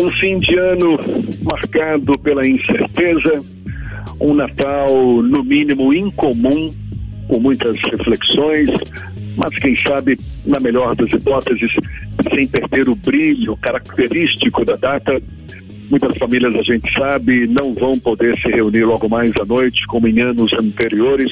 Um fim de ano marcado pela incerteza, um Natal, no mínimo, incomum, com muitas reflexões, mas quem sabe, na melhor das hipóteses, sem perder o brilho característico da data. Muitas famílias, a gente sabe, não vão poder se reunir logo mais à noite, como em anos anteriores.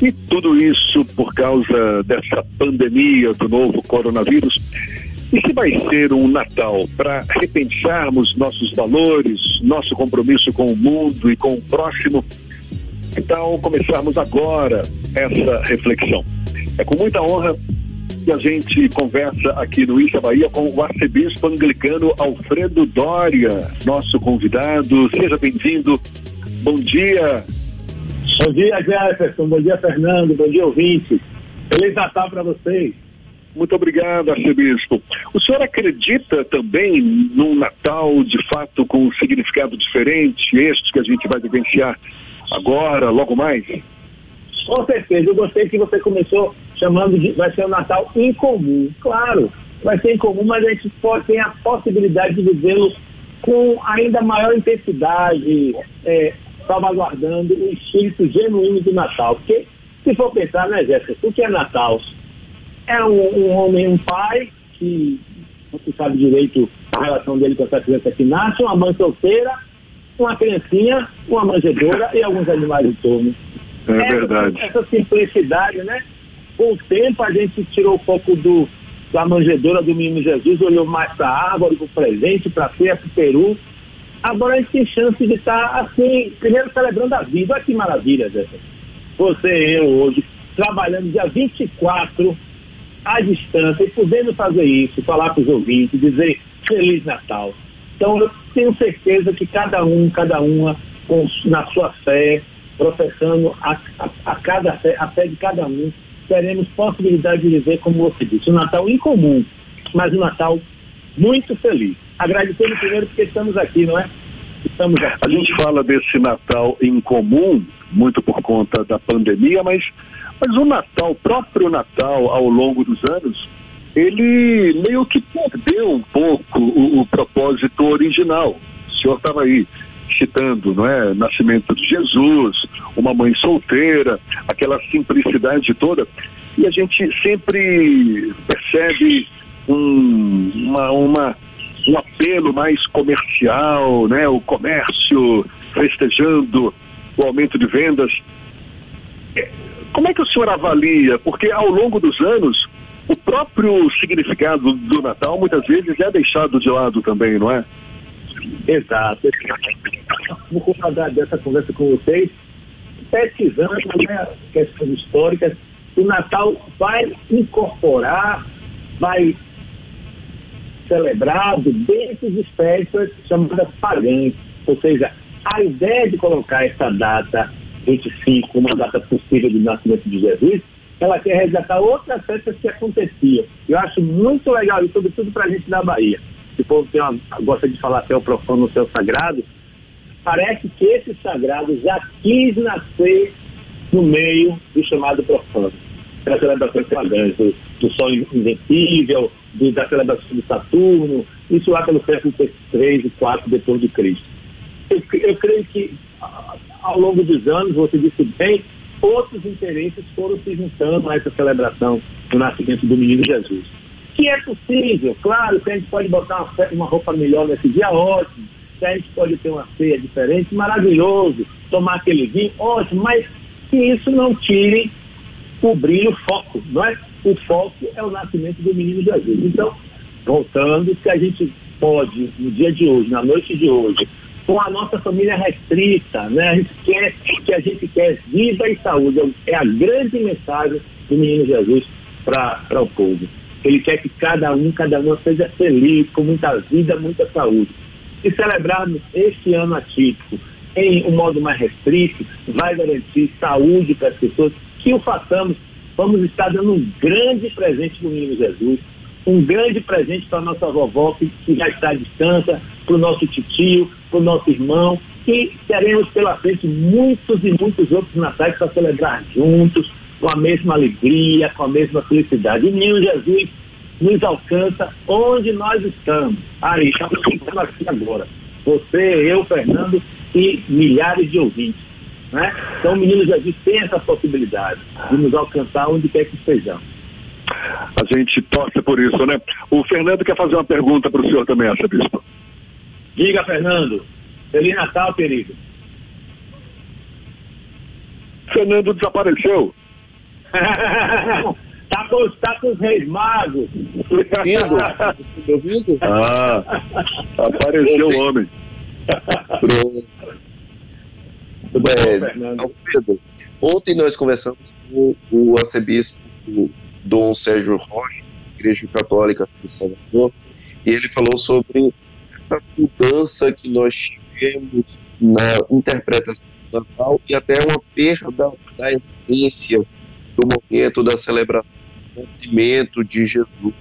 E tudo isso por causa dessa pandemia do novo coronavírus. E se vai ser um Natal para repensarmos nossos valores, nosso compromisso com o mundo e com o próximo, então começarmos agora essa reflexão. É com muita honra que a gente conversa aqui no Issa Bahia com o arcebispo anglicano Alfredo Dória, nosso convidado. Seja bem-vindo. Bom dia. Bom dia, Jefferson. Bom dia, Fernando. Bom dia, ouvinte. Feliz Natal para vocês. Muito obrigado, arcebispo. O senhor acredita também num Natal, de fato, com um significado diferente, este que a gente vai vivenciar agora, logo mais? Com certeza. Eu gostei que você começou chamando de vai ser um Natal incomum. Claro, vai ser incomum, mas a gente pode, tem a possibilidade de vivê-lo com ainda maior intensidade, é, salvaguardando o espírito genuíno do Natal. Porque, se for pensar, né, Jéssica, o que é Natal? É um, um homem, um pai, que não se sabe direito a relação dele com essa criança que nasce, uma mãe solteira, uma criancinha, uma manjedora e alguns animais em torno. É essa, verdade. Essa simplicidade, né? Com o tempo a gente tirou o foco do, da manjedora do menino Jesus, olhou mais para a árvore, para o presente, para a feira, para o peru. Agora a gente tem chance de estar assim, primeiro celebrando a vida. Olha que maravilha, Zé. Você e eu hoje, trabalhando dia 24 à distância e podendo fazer isso, falar para os ouvintes, dizer Feliz Natal. Então eu tenho certeza que cada um, cada uma, com, na sua fé, professando a, a, a, cada fé, a fé de cada um, teremos possibilidade de viver, como você disse, um Natal incomum, mas um Natal muito feliz. Agradecendo primeiro porque estamos aqui, não é? Estamos aqui. A gente fala desse Natal incomum, muito por conta da pandemia, mas mas o Natal, o próprio Natal, ao longo dos anos, ele meio que perdeu um pouco o, o propósito original. O senhor estava aí citando, não é? Nascimento de Jesus, uma mãe solteira, aquela simplicidade toda. E a gente sempre percebe um, uma, uma, um apelo mais comercial, né? O comércio festejando o aumento de vendas. Como é que o senhor avalia? Porque ao longo dos anos, o próprio significado do Natal muitas vezes é deixado de lado também, não é? Exato. Vou concordar dessa conversa com vocês, pesquisando né, questões históricas, o Natal vai incorporar, vai celebrado dentro de festas chamadas pagãs. Ou seja, a ideia de colocar essa data 25 como uma data possível do nascimento de Jesus, ela quer resgatar outras festas que aconteciam. Eu acho muito legal isso, sobretudo para a gente da Bahia. Se o povo tem uma, gosta de falar céu profano, céu sagrado, parece que esse sagrado já quis nascer no meio do chamado profano. Das celebrações pagãs, do, do Sol Invencível, do, da celebração de Saturno, isso lá pelo século 3 e 4 depois de Cristo. Eu, eu creio que ao longo dos anos, você disse bem, outros interesses foram se juntando a essa celebração do nascimento do menino Jesus. Que é possível, claro, que a gente pode botar uma, uma roupa melhor nesse dia, ótimo. Que a gente pode ter uma ceia diferente, maravilhoso. Tomar aquele vinho, ótimo. Mas que isso não tire o brilho, o foco, não é? O foco é o nascimento do menino Jesus. Então, voltando, se a gente pode, no dia de hoje, na noite de hoje, com a nossa família restrita, né? A gente quer que a gente quer vida e saúde. É a grande mensagem do menino Jesus para o povo. Ele quer que cada um, cada uma seja feliz, com muita vida, muita saúde. E celebrarmos este ano atípico em um modo mais restrito, vai garantir saúde para as pessoas. Que o façamos, vamos estar dando um grande presente para o menino Jesus, um grande presente para a nossa vovó, que, já está à distância, para o nosso tio, para o nosso irmão, e teremos pela frente muitos e muitos outros natais para celebrar juntos, com a mesma alegria, com a mesma felicidade. E menino Jesus nos alcança onde nós estamos. Aí, estamos aqui agora. Você, eu, Fernando e milhares de ouvintes. Né? Então, o Menino Jesus tem essa possibilidade de nos alcançar onde quer que estejamos. A gente torce por isso, né? O Fernando quer fazer uma pergunta para o senhor também, arcebispo. Diga, Fernando. Feliz Natal, querido. Fernando desapareceu. tá, com, tá com os reis magos. Tá ouvindo? Ah, apareceu o homem. Pronto. É, Alfredo, ontem nós conversamos com o arcebispo Dom Sérgio Rocha, Igreja Católica de Salvador, e ele falou sobre essa mudança que nós tivemos na interpretação do Natal e até uma perda da essência do momento da celebração do nascimento de Jesus.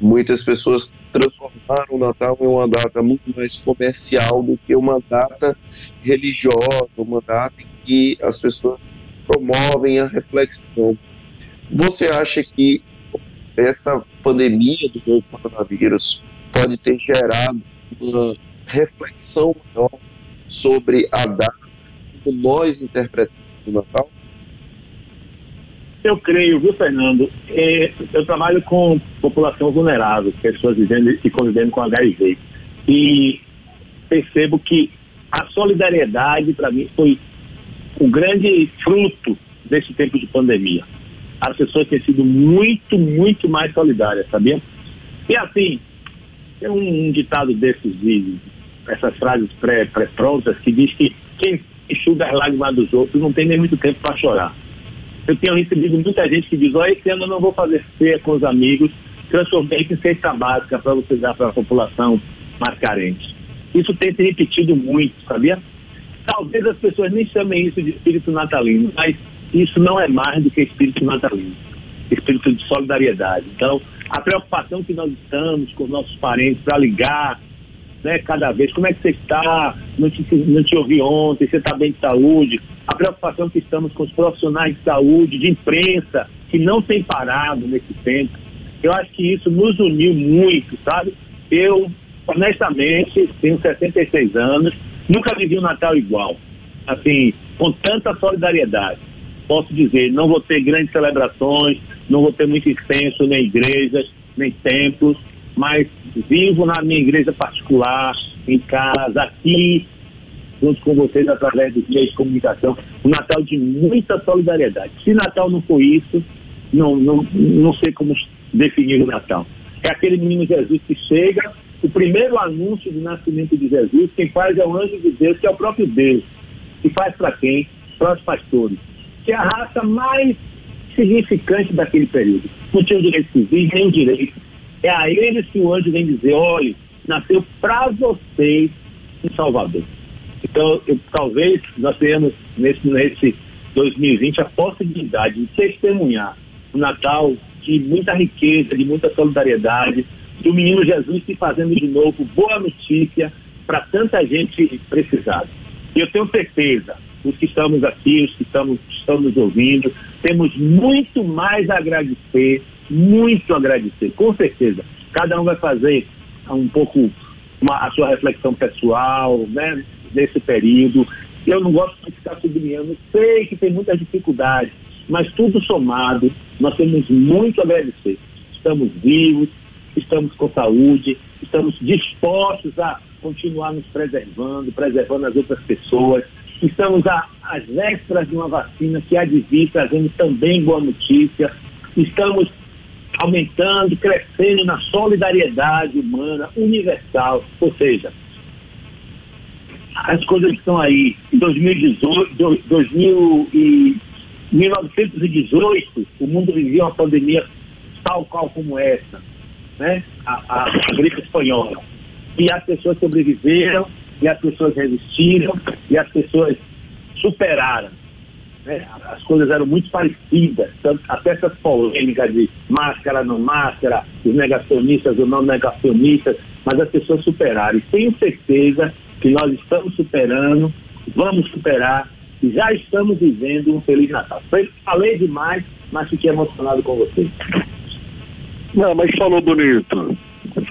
Muitas pessoas transformaram o Natal em uma data muito mais comercial do que uma data religiosa, uma data em que as pessoas promovem a reflexão. Você acha que essa pandemia do novo coronavírus pode ter gerado uma reflexão maior sobre a data como nós interpretamos o Natal? Eu creio, viu, Fernando? É, eu trabalho com população vulnerável, pessoas vivendo e convivendo com HIV. E percebo que a solidariedade, para mim, foi o grande fruto desse tempo de pandemia. As pessoas têm sido muito, muito mais solidárias, sabia? E assim, tem um ditado desses, de, essas frases pré-prontas, pré que diz que quem enxuga as lágrimas dos outros não tem nem muito tempo para chorar. Eu tenho recebido muita gente que diz, olha, esse ano eu não vou fazer feia com os amigos, transformei em cesta básica para você dar para a população mais carente. Isso tem se repetido muito, sabia? Talvez as pessoas nem chamem isso de espírito natalino, mas isso não é mais do que espírito natalino, espírito de solidariedade. Então, a preocupação que nós estamos com os nossos parentes para ligar, né, cada vez, como é que você está, não te, não te ouvi ontem, você está bem de saúde, a preocupação que estamos com os profissionais de saúde, de imprensa, que não tem parado nesse tempo. Eu acho que isso nos uniu muito, sabe? Eu, honestamente, tenho 66 anos, nunca vivi um Natal igual. Assim, com tanta solidariedade. Posso dizer, não vou ter grandes celebrações, não vou ter muito extenso, nem igrejas, nem templos, mas vivo na minha igreja particular, em casa, aqui, junto com vocês através dos meios de comunicação, um Natal de muita solidariedade. Se Natal não for isso, não, não, não sei como definir o Natal. É aquele menino Jesus que chega, o primeiro anúncio do nascimento de Jesus, quem faz é o anjo de Deus, que é o próprio Deus. E faz para quem? Para os pastores. Que é a raça mais significante daquele período. Não tinha direito civil, nem direito. É a eles que o anjo vem dizer, olha, nasceu para vocês em Salvador. Então, eu, talvez nós tenhamos nesse, nesse 2020 a possibilidade de testemunhar o Natal de muita riqueza, de muita solidariedade, do menino Jesus se fazendo de novo boa notícia para tanta gente precisada. E eu tenho certeza, os que estamos aqui, os que estamos, estamos ouvindo, temos muito mais a agradecer, muito agradecer, com certeza. Cada um vai fazer um pouco uma, a sua reflexão pessoal, né? nesse período. Eu não gosto de ficar sublinhando, sei que tem muitas dificuldades, mas tudo somado, nós temos muito a agradecer. Estamos vivos, estamos com saúde, estamos dispostos a continuar nos preservando, preservando as outras pessoas. Estamos às vésperas de uma vacina que há de vir trazendo também boa notícia. Estamos aumentando, crescendo na solidariedade humana universal, ou seja, as coisas estão aí. Em 2018, 2000 e 1918, o mundo vivia uma pandemia tal qual como essa, né? A, a, a gripe espanhola. E as pessoas sobreviveram, e as pessoas resistiram, e as pessoas superaram. Né? As coisas eram muito parecidas, tanto, até essas polêmicas de máscara, não máscara, os negacionistas ou não negacionistas, mas as pessoas superaram. E tenho certeza que nós estamos superando, vamos superar e já estamos vivendo um Feliz Natal. Falei demais, mas fiquei emocionado com vocês. Não, mas falou bonito.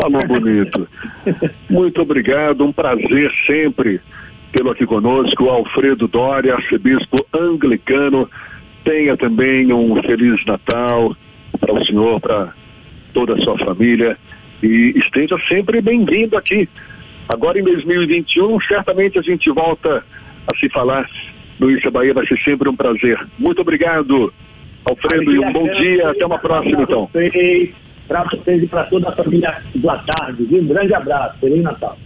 Falou bonito. Muito obrigado, um prazer sempre tê-lo aqui conosco, Alfredo Doria, arcebispo anglicano. Tenha também um Feliz Natal para o senhor, para toda a sua família e esteja sempre bem-vindo aqui. Agora em 2021, certamente a gente volta a se falar. Luiz Bahia vai ser sempre um prazer. Muito obrigado, Alfredo, e um bom dia. Até uma próxima, então. Para vocês e para toda a família do Tarde. Um grande abraço. Feliz Natal.